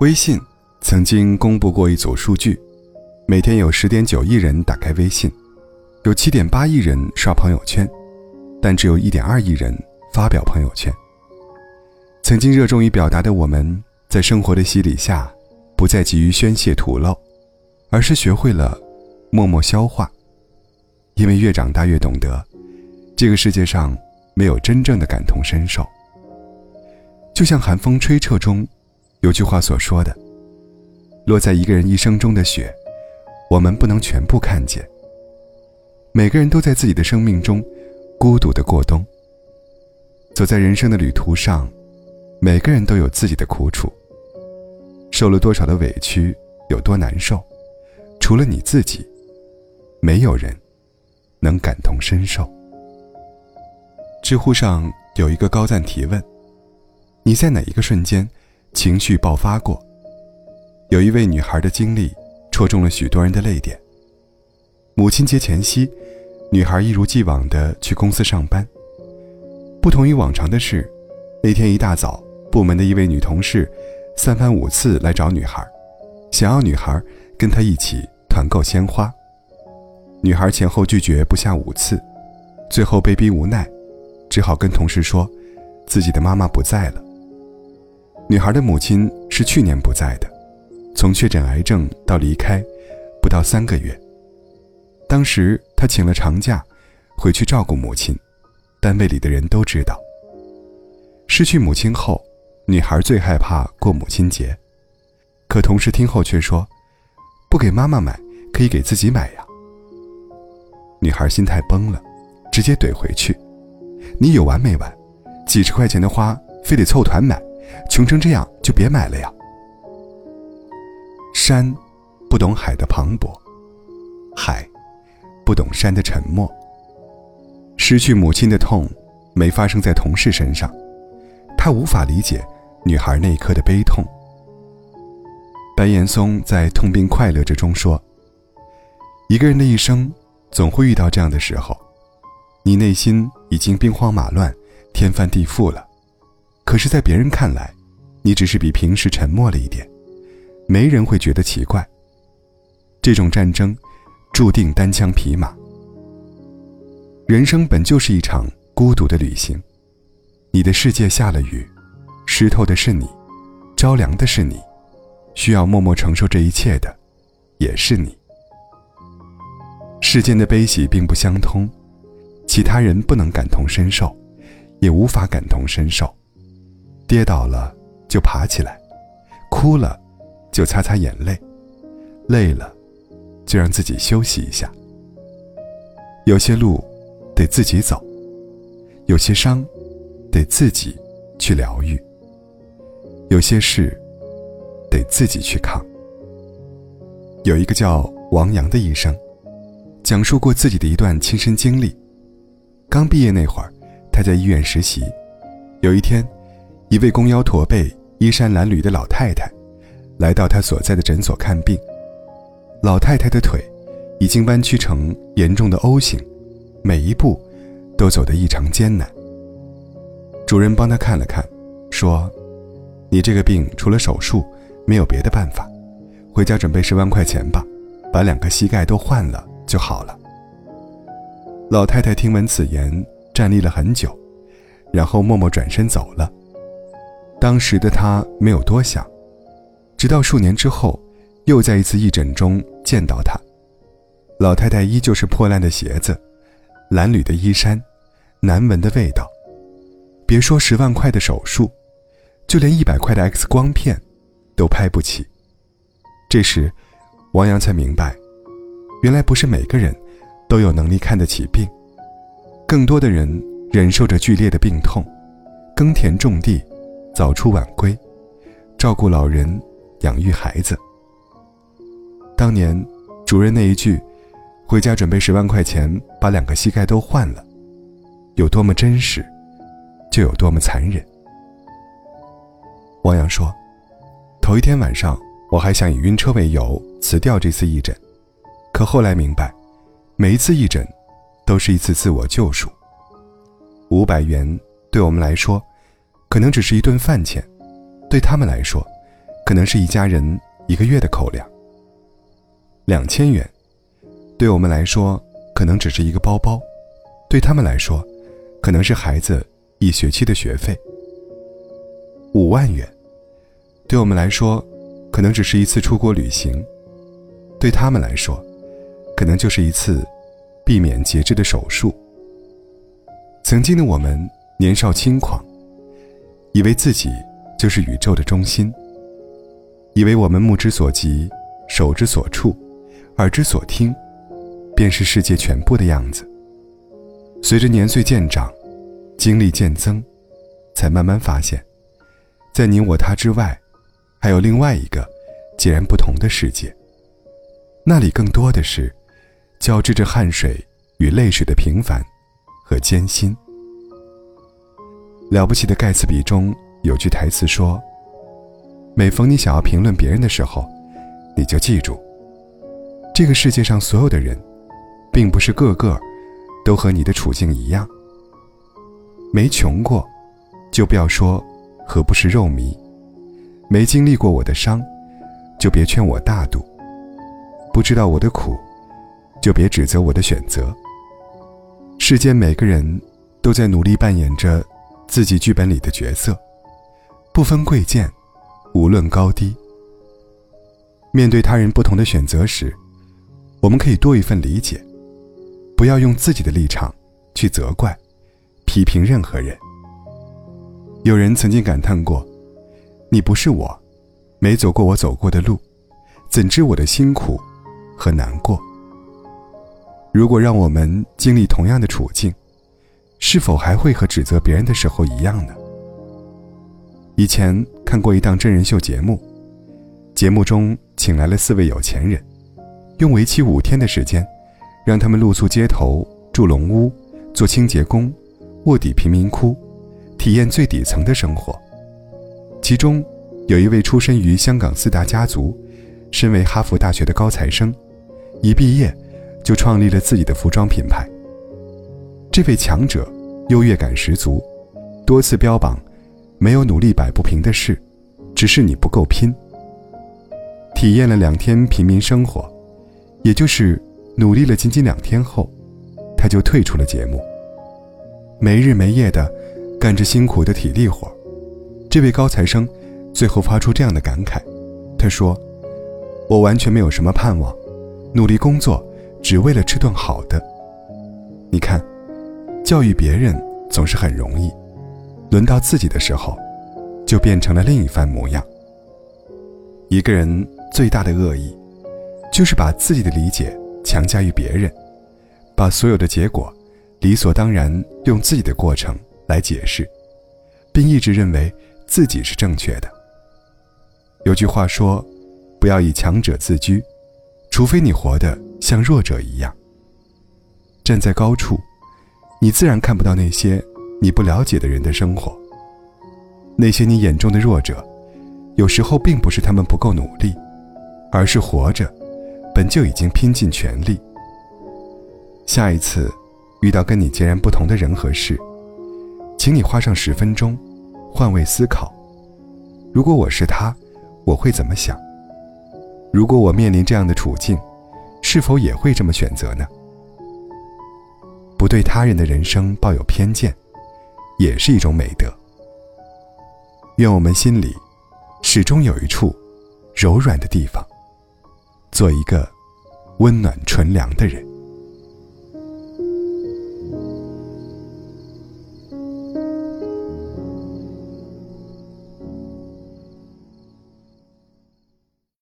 微信曾经公布过一组数据：每天有十点九亿人打开微信，有七点八亿人刷朋友圈，但只有一点二亿人发表朋友圈。曾经热衷于表达的我们，在生活的洗礼下，不再急于宣泄吐露，而是学会了默默消化。因为越长大越懂得，这个世界上没有真正的感同身受。就像《寒风吹彻》中。有句话所说的：“落在一个人一生中的雪，我们不能全部看见。每个人都在自己的生命中孤独的过冬。走在人生的旅途上，每个人都有自己的苦楚。受了多少的委屈，有多难受，除了你自己，没有人能感同身受。”知乎上有一个高赞提问：“你在哪一个瞬间？”情绪爆发过，有一位女孩的经历戳中了许多人的泪点。母亲节前夕，女孩一如既往的去公司上班。不同于往常的是，那天一大早，部门的一位女同事三番五次来找女孩，想要女孩跟她一起团购鲜花。女孩前后拒绝不下五次，最后被逼无奈，只好跟同事说，自己的妈妈不在了。女孩的母亲是去年不在的，从确诊癌症到离开，不到三个月。当时她请了长假，回去照顾母亲。单位里的人都知道。失去母亲后，女孩最害怕过母亲节，可同事听后却说：“不给妈妈买，可以给自己买呀。”女孩心态崩了，直接怼回去：“你有完没完？几十块钱的花，非得凑团买？”穷成这样就别买了呀。山不懂海的磅礴，海不懂山的沉默。失去母亲的痛没发生在同事身上，他无法理解女孩那一刻的悲痛。白岩松在《痛并快乐着》中说：“一个人的一生总会遇到这样的时候，你内心已经兵荒马乱、天翻地覆了。”可是，在别人看来，你只是比平时沉默了一点，没人会觉得奇怪。这种战争，注定单枪匹马。人生本就是一场孤独的旅行，你的世界下了雨，湿透的是你，着凉的是你，需要默默承受这一切的，也是你。世间的悲喜并不相通，其他人不能感同身受，也无法感同身受。跌倒了就爬起来，哭了就擦擦眼泪，累了就让自己休息一下。有些路得自己走，有些伤得自己去疗愈，有些事得自己去扛。有一个叫王阳的医生，讲述过自己的一段亲身经历。刚毕业那会儿，他在医院实习，有一天。一位弓腰驼背、衣衫褴褛的老太太，来到他所在的诊所看病。老太太的腿已经弯曲成严重的 O 型，每一步都走得异常艰难。主任帮他看了看，说：“你这个病除了手术，没有别的办法，回家准备十万块钱吧，把两个膝盖都换了就好了。”老太太听闻此言，站立了很久，然后默默转身走了。当时的她没有多想，直到数年之后，又在一次义诊中见到他。老太太依旧是破烂的鞋子，褴褛的衣衫，难闻的味道。别说十万块的手术，就连一百块的 X 光片，都拍不起。这时，王阳才明白，原来不是每个人都有能力看得起病，更多的人忍受着剧烈的病痛，耕田种地。早出晚归，照顾老人，养育孩子。当年主任那一句“回家准备十万块钱，把两个膝盖都换了”，有多么真实，就有多么残忍。王阳说：“头一天晚上，我还想以晕车为由辞掉这次义诊，可后来明白，每一次义诊，都是一次自我救赎。五百元对我们来说，可能只是一顿饭钱；对他们来说，可能是一家人一个月的口粮。两千元，对我们来说，可能只是一个包包；对他们来说，可能是孩子一学期的学费。五万元，对我们来说，可能只是一次出国旅行；对他们来说，可能就是一次避免截肢的手术。曾经的我们年少轻狂，以为自己就是宇宙的中心，以为我们目之所及、手之所触、耳之所听，便是世界全部的样子。随着年岁渐长，经历渐增，才慢慢发现，在你我他之外，还有另外一个截然不同的世界。那里更多的是交织着汗水与泪水的平凡。和艰辛。了不起的盖茨比中有句台词说：“每逢你想要评论别人的时候，你就记住，这个世界上所有的人，并不是个个都和你的处境一样。没穷过，就不要说何不是肉糜；没经历过我的伤，就别劝我大度；不知道我的苦，就别指责我的选择。”世间每个人都在努力扮演着自己剧本里的角色，不分贵贱，无论高低。面对他人不同的选择时，我们可以多一份理解，不要用自己的立场去责怪、批评任何人。有人曾经感叹过：“你不是我，没走过我走过的路，怎知我的辛苦和难过？”如果让我们经历同样的处境，是否还会和指责别人的时候一样呢？以前看过一档真人秀节目，节目中请来了四位有钱人，用为期五天的时间，让他们露宿街头、住龙屋、做清洁工、卧底贫民窟，体验最底层的生活。其中有一位出身于香港四大家族，身为哈佛大学的高材生，一毕业。就创立了自己的服装品牌。这位强者优越感十足，多次标榜：“没有努力摆不平的事，只是你不够拼。”体验了两天平民生活，也就是努力了仅仅两天后，他就退出了节目。没日没夜的干着辛苦的体力活，这位高材生最后发出这样的感慨：“他说，我完全没有什么盼望，努力工作。”只为了吃顿好的。你看，教育别人总是很容易，轮到自己的时候，就变成了另一番模样。一个人最大的恶意，就是把自己的理解强加于别人，把所有的结果理所当然用自己的过程来解释，并一直认为自己是正确的。有句话说：“不要以强者自居，除非你活的。”像弱者一样站在高处，你自然看不到那些你不了解的人的生活。那些你眼中的弱者，有时候并不是他们不够努力，而是活着本就已经拼尽全力。下一次遇到跟你截然不同的人和事，请你花上十分钟换位思考：如果我是他，我会怎么想？如果我面临这样的处境？是否也会这么选择呢？不对他人的人生抱有偏见，也是一种美德。愿我们心里始终有一处柔软的地方，做一个温暖纯良的人。